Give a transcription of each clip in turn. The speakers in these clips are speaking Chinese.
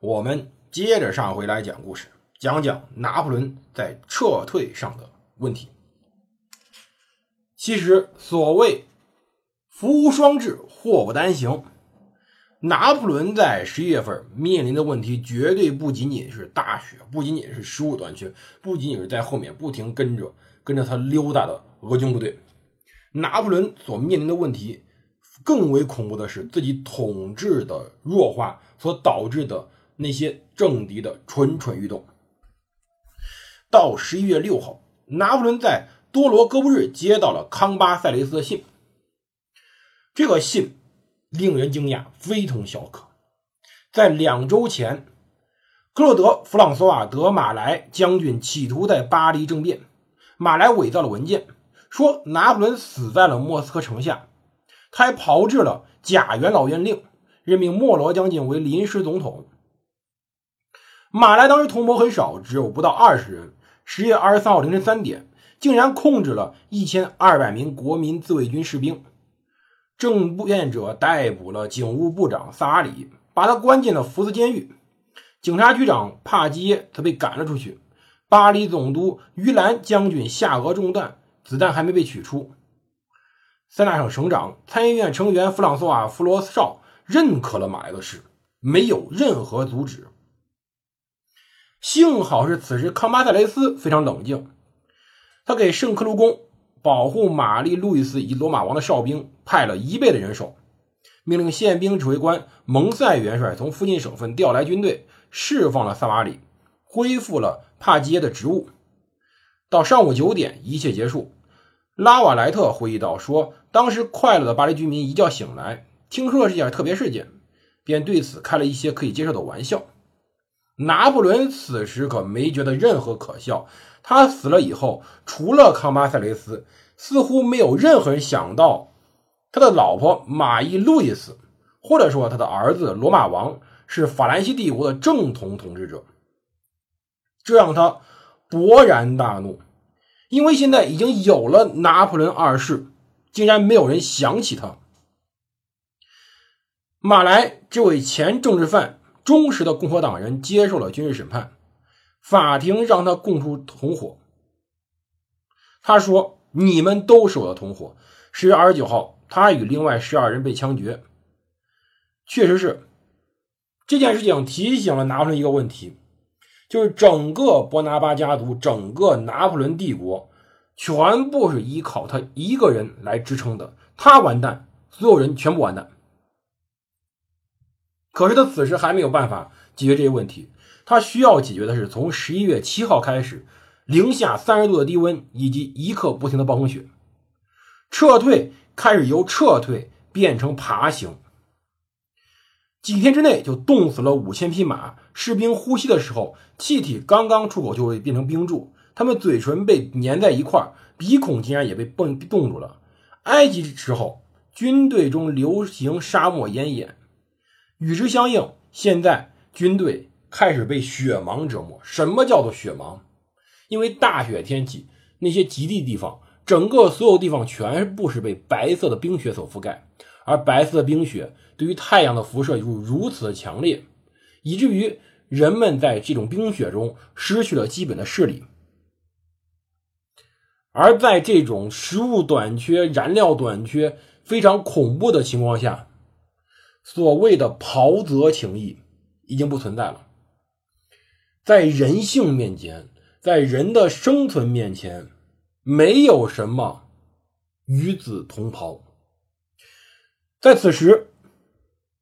我们接着上回来讲故事，讲讲拿破仑在撤退上的问题。其实，所谓福无双至，祸不单行。拿破仑在十一月份面临的问题，绝对不仅仅是大雪，不仅仅是食物短缺，不仅仅是在后面不停跟着跟着他溜达的俄军部队。拿破仑所面临的问题，更为恐怖的是自己统治的弱化所导致的那些政敌的蠢蠢欲动。到十一月六号，拿破仑在多罗戈布日接到了康巴塞雷斯的信。这个信令人惊讶，非同小可。在两周前，克洛德·弗朗索瓦·德马莱将军企图在巴黎政变，马莱伪造了文件，说拿破仑死在了莫斯科城下。他还炮制了假元老院令，任命莫罗将军为临时总统。马来当时同谋很少，只有不到二十人。十月二十三号凌晨三点，竟然控制了一千二百名国民自卫军士兵。政变者逮捕了警务部长萨阿里，把他关进了福斯监狱。警察局长帕基耶则被赶了出去。巴黎总督于兰将军下颚中弹，子弹还没被取出。三大省省长、参议院成员弗朗索瓦·弗罗斯绍认可了马来的事，没有任何阻止。幸好是此时康巴塞雷斯非常冷静，他给圣克卢宫。保护玛丽·路易斯以及罗马王的哨兵派了一倍的人手，命令宪兵指挥官蒙塞元帅从附近省份调来军队，释放了萨瓦里，恢复了帕基耶的职务。到上午九点，一切结束。拉瓦莱特回忆道：“说当时快乐的巴黎居民一觉醒来，听说了这件特别事件，便对此开了一些可以接受的玩笑。拿破仑此时可没觉得任何可笑。”他死了以后，除了康巴塞雷斯，似乎没有任何人想到他的老婆玛伊·路易斯，或者说他的儿子罗马王是法兰西帝国的正统统治者。这让他勃然大怒，因为现在已经有了拿破仑二世，竟然没有人想起他。马来这位前政治犯、忠实的共和党人接受了军事审判。法庭让他供出同伙。他说：“你们都是我的同伙。”十月二十九号，他与另外十二人被枪决。确实是这件事情提醒了拿破仑一个问题，就是整个波拿巴家族、整个拿破仑帝国，全部是依靠他一个人来支撑的。他完蛋，所有人全部完蛋。可是他此时还没有办法解决这些问题。他需要解决的是从十一月七号开始，零下三十度的低温以及一刻不停的暴风雪。撤退开始由撤退变成爬行，几天之内就冻死了五千匹马。士兵呼吸的时候，气体刚刚出口就会变成冰柱，他们嘴唇被粘在一块鼻孔竟然也被冻冻住了。埃及时候，军队中流行沙漠咽炎，与之相应，现在军队。开始被雪盲折磨。什么叫做雪盲？因为大雪天气，那些极地地方，整个所有地方全部是被白色的冰雪所覆盖，而白色的冰雪对于太阳的辐射又如此的强烈，以至于人们在这种冰雪中失去了基本的视力。而在这种食物短缺、燃料短缺、非常恐怖的情况下，所谓的袍泽情谊已经不存在了。在人性面前，在人的生存面前，没有什么与子同袍。在此时，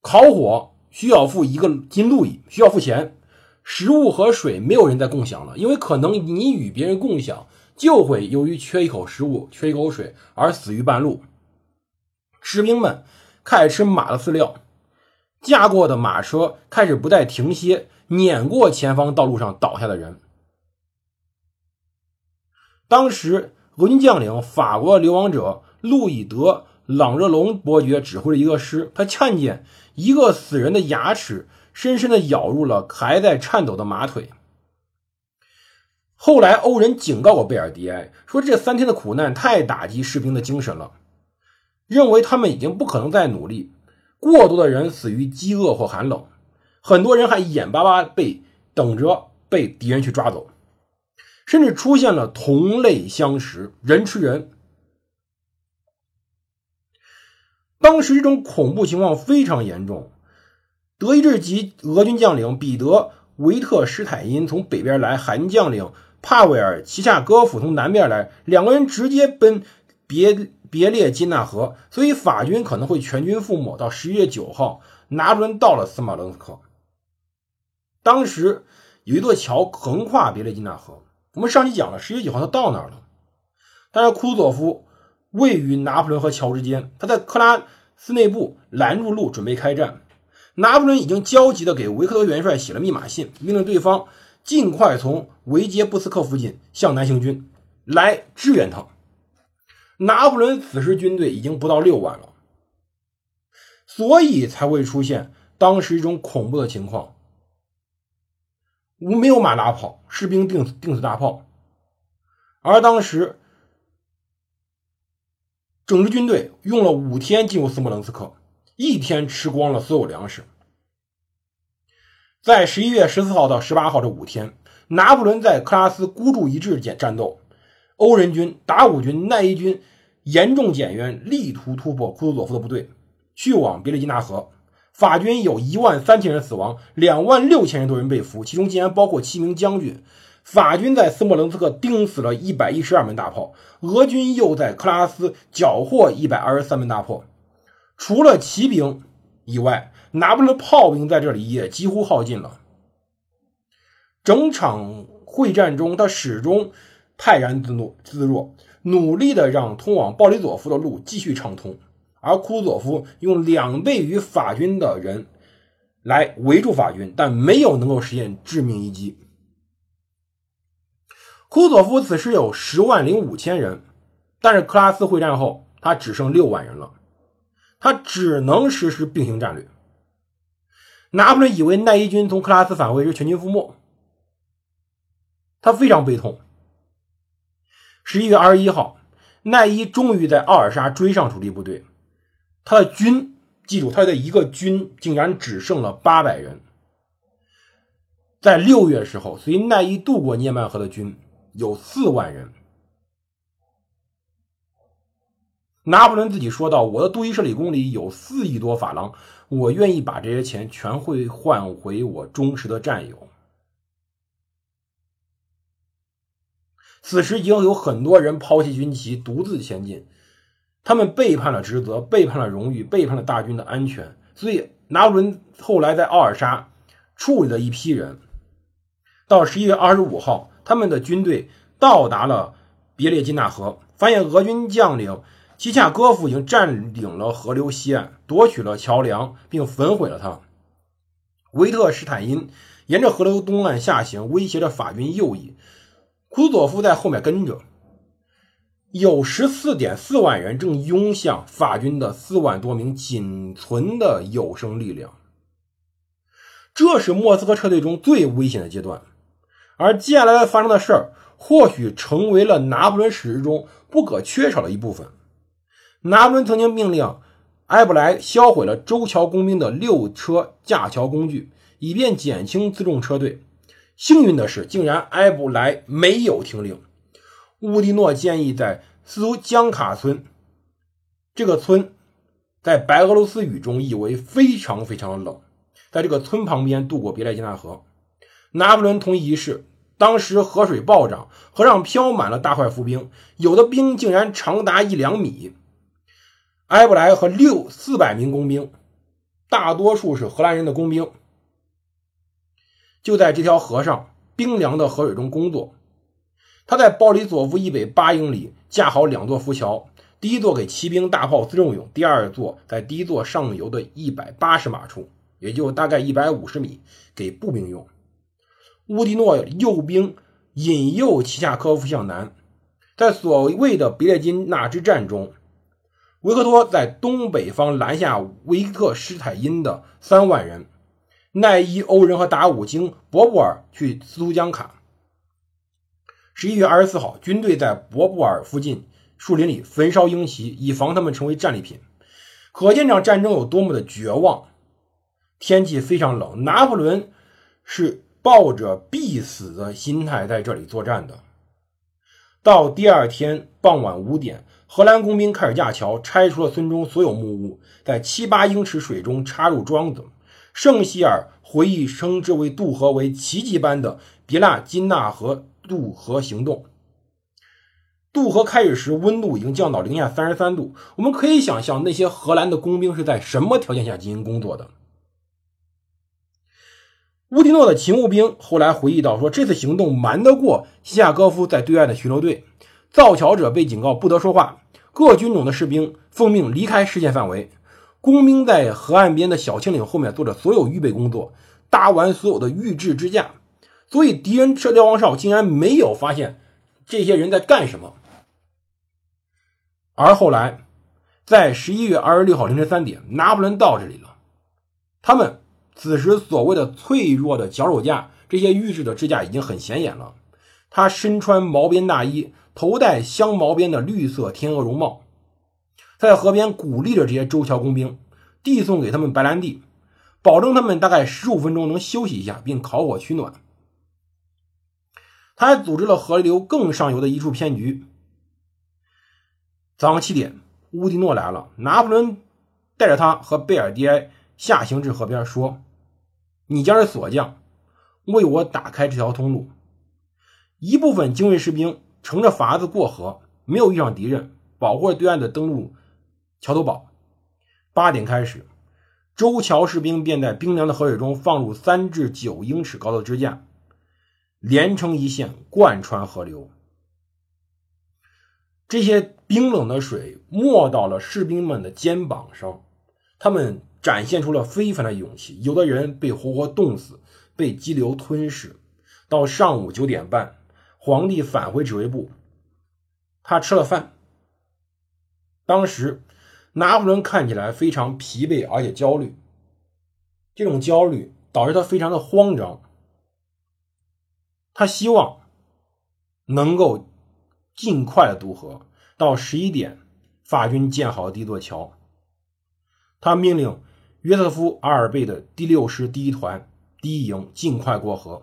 烤火需要付一个金路易，需要付钱。食物和水没有人在共享了，因为可能你与别人共享，就会由于缺一口食物、缺一口水而死于半路。士兵们开始吃马的饲料，驾过的马车开始不再停歇，碾过前方道路上倒下的人。当时，俄军将领法国流亡者路易德·朗热隆伯爵指挥了一个师，他看见一个死人的牙齿深深的咬入了还在颤抖的马腿。后来，欧人警告过贝尔迪埃，说这三天的苦难太打击士兵的精神了，认为他们已经不可能再努力。过多的人死于饥饿或寒冷，很多人还眼巴巴被等着被敌人去抓走，甚至出现了同类相食，人吃人。当时这种恐怖情况非常严重。德意志及俄军将领彼得·维特施泰因从北边来，韩将领帕维尔·齐夏戈夫从南边来，两个人直接奔别。别列金纳河，所以法军可能会全军覆没。到十一月九号，拿破仑到了斯马棱斯克。当时有一座桥横跨别列金纳河。我们上期讲了，十一月九号他到那儿了。但是库佐夫位于拿破仑和桥之间，他在克拉斯内部拦住路，准备开战。拿破仑已经焦急地给维克多元帅写了密码信，命令对方尽快从维捷布斯克附近向南行军，来支援他。拿破仑此时军队已经不到六万了，所以才会出现当时一种恐怖的情况：无没有马大炮，士兵定定死大炮。而当时整支军队用了五天进入斯摩棱斯克，一天吃光了所有粮食。在十一月十四号到十八号这五天，拿破仑在克拉斯孤注一掷战战斗。欧人军、达武军、奈伊军严重减员，力图突破库图佐夫的部队，去往别列金纳河。法军有一万三千人死亡，两万六千人多人被俘，其中竟然包括七名将军。法军在斯莫棱斯克钉死了一百一十二门大炮，俄军又在克拉斯缴获一百二十三门大炮。除了骑兵以外，拿破仑炮兵在这里也几乎耗尽了。整场会战中，他始终。泰然自若，自若，努力的让通往鲍里佐夫的路继续畅通，而库佐夫用两倍于法军的人来围住法军，但没有能够实现致命一击。库佐夫此时有十万零五千人，但是克拉斯会战后，他只剩六万人了，他只能实施并行战略。拿破仑以为奈伊军从克拉斯返回时全军覆没，他非常悲痛。十一月二十一号，奈伊终于在奥尔沙追上主力部队，他的军，记住，他的一个军竟然只剩了八百人。在六月时候，随奈伊渡过涅曼河的军有四万人。拿破仑自己说道：“我的杜伊舍里宫里有四亿多法郎，我愿意把这些钱全会换回我忠实的战友。”此时已经有很多人抛弃军旗，独自前进。他们背叛了职责，背叛了荣誉，背叛了大军的安全。所以，拿破仑后来在奥尔沙处理了一批人。到十一月二十五号，他们的军队到达了别列金纳河，发现俄军将领齐恰戈夫已经占领了河流西岸，夺取了桥梁，并焚毁了它。维特施坦因沿着河流东岸下行，威胁着法军右翼。库佐夫在后面跟着，有十四点四万人正拥向法军的四万多名仅存的有生力量。这是莫斯科撤退中最危险的阶段，而接下来发生的事儿或许成为了拿破仑史诗中不可缺少的一部分。拿破仑曾经命令埃布莱销毁了周桥工兵的六车架桥工具，以便减轻辎重车队。幸运的是，竟然埃布莱没有听令。乌迪诺建议在斯图江卡村，这个村在白俄罗斯语中意为非常非常冷，在这个村旁边渡过别列金纳河。拿破仑同意一试，当时河水暴涨，河上漂满了大块浮冰，有的冰竟然长达一两米。埃布莱和六四百名工兵，大多数是荷兰人的工兵。就在这条河上冰凉的河水中工作。他在鲍里佐夫以北八英里架好两座浮桥，第一座给骑兵大炮辎重用，第二座在第一座上游的一百八十码处。也就大概一百五十米，给步兵用。乌迪诺诱兵引诱齐夏科夫向南，在所谓的别列金纳之战中，维克托在东北方拦下维克施泰因的三万人，奈伊、欧仁和达武经博布尔去斯图江卡。十一月二十四号，军队在博布尔附近树林里焚烧鹰旗，以防他们成为战利品。可见这场战争有多么的绝望。天气非常冷，拿破仑是。抱着必死的心态在这里作战的。到第二天傍晚五点，荷兰工兵开始架桥，拆除了村中所有木屋，在七八英尺水中插入桩子。圣希尔回忆称之为渡河为奇迹般的别拉金纳河渡河行动。渡河开始时，温度已经降到零下三十三度。我们可以想象那些荷兰的工兵是在什么条件下进行工作的。乌迪诺的勤务兵后来回忆到说，这次行动瞒得过西夏戈夫在对岸的巡逻队。造桥者被警告不得说话，各军种的士兵奉命离开视线范围。工兵在河岸边的小青岭后面做着所有预备工作，搭完所有的预制支架。所以敌人射雕王哨竟然没有发现这些人在干什么。而后来，在十一月二十六号凌晨三点，拿破仑到这里了，他们。此时，所谓的脆弱的脚手架，这些预制的支架已经很显眼了。他身穿毛边大衣，头戴镶毛边的绿色天鹅绒帽，在河边鼓励着这些周桥工兵，递送给他们白兰地，保证他们大概十五分钟能休息一下，并烤火取暖。他还组织了河流更上游的一处骗局。早上七点，乌迪诺来了，拿破仑带着他和贝尔迪埃下行至河边，说。你将是锁匠，为我打开这条通路。一部分精锐士兵乘着筏子过河，没有遇上敌人，保护着对岸的登陆桥头堡。八点开始，周桥士兵便在冰凉的河水中放入三至九英尺高的支架，连成一线，贯穿河流。这些冰冷的水没到了士兵们的肩膀上，他们。展现出了非凡的勇气，有的人被活活冻死，被激流吞噬。到上午九点半，皇帝返回指挥部，他吃了饭。当时，拿破仑看起来非常疲惫而且焦虑，这种焦虑导致他非常的慌张。他希望能够尽快的渡河，到十一点，法军建好第一座桥。他命令。约瑟夫·阿尔贝的第六师第一团第一营尽快过河。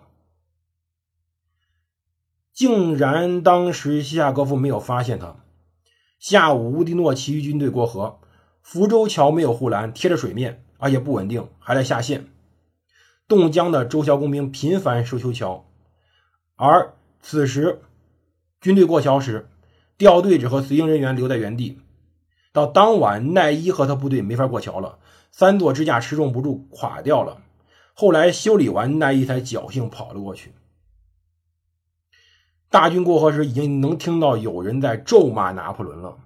竟然当时西夏戈夫没有发现他。下午，乌迪诺其余军队过河，福州桥没有护栏，贴着水面，而且不稳定，还在下陷。冻僵的周桥工兵频繁修修桥。而此时，军队过桥时，掉队者和随行人员留在原地。到当晚，奈伊和他部队没法过桥了。三座支架持重不住，垮掉了。后来修理完，奈伊才侥幸跑了过去。大军过河时，已经能听到有人在咒骂拿破仑了。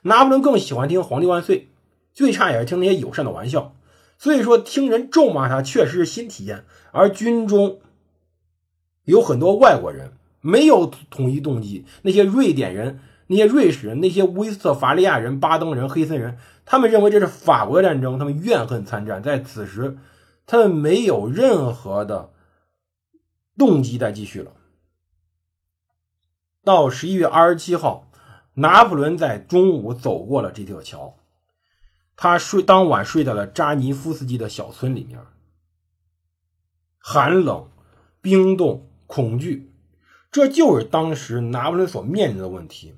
拿破仑更喜欢听“皇帝万岁”，最差也是听那些友善的玩笑。所以说，听人咒骂他确实是新体验。而军中有很多外国人，没有统一动机。那些瑞典人。那些瑞士人、那些威斯特伐利亚人、巴登人、黑森人，他们认为这是法国战争，他们怨恨参战。在此时，他们没有任何的动机再继续了。到十一月二十七号，拿破仑在中午走过了这条桥，他睡当晚睡在了扎尼夫斯基的小村里面。寒冷、冰冻、恐惧，这就是当时拿破仑所面临的问题。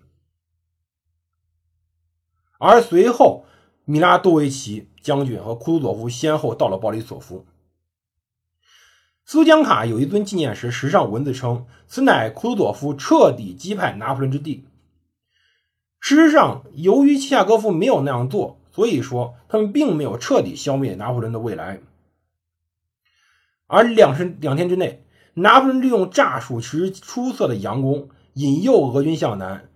而随后，米拉多维奇将军和库图佐夫先后到了鲍里索夫。苏江卡有一尊纪念石，石上文字称：“此乃库图佐夫彻底击败拿破仑之地。”事实上，由于齐亚戈夫没有那样做，所以说他们并没有彻底消灭拿破仑的未来。而两天两天之内，拿破仑利用诈术时出色的佯攻，引诱俄军向南。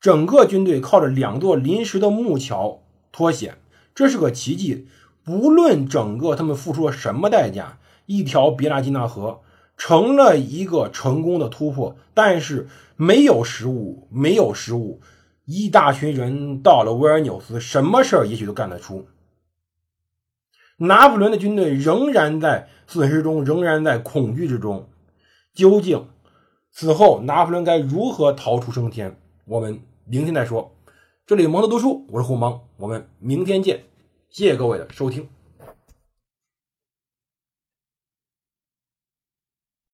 整个军队靠着两座临时的木桥脱险，这是个奇迹。不论整个他们付出了什么代价，一条别拉金纳河成了一个成功的突破。但是没有食物，没有食物，一大群人到了维尔纽斯，什么事儿也许都干得出。拿破仑的军队仍然在损失中，仍然在恐惧之中。究竟此后拿破仑该如何逃出升天？我们明天再说。这里蒙德读书，我是胡蒙，我们明天见。谢谢各位的收听。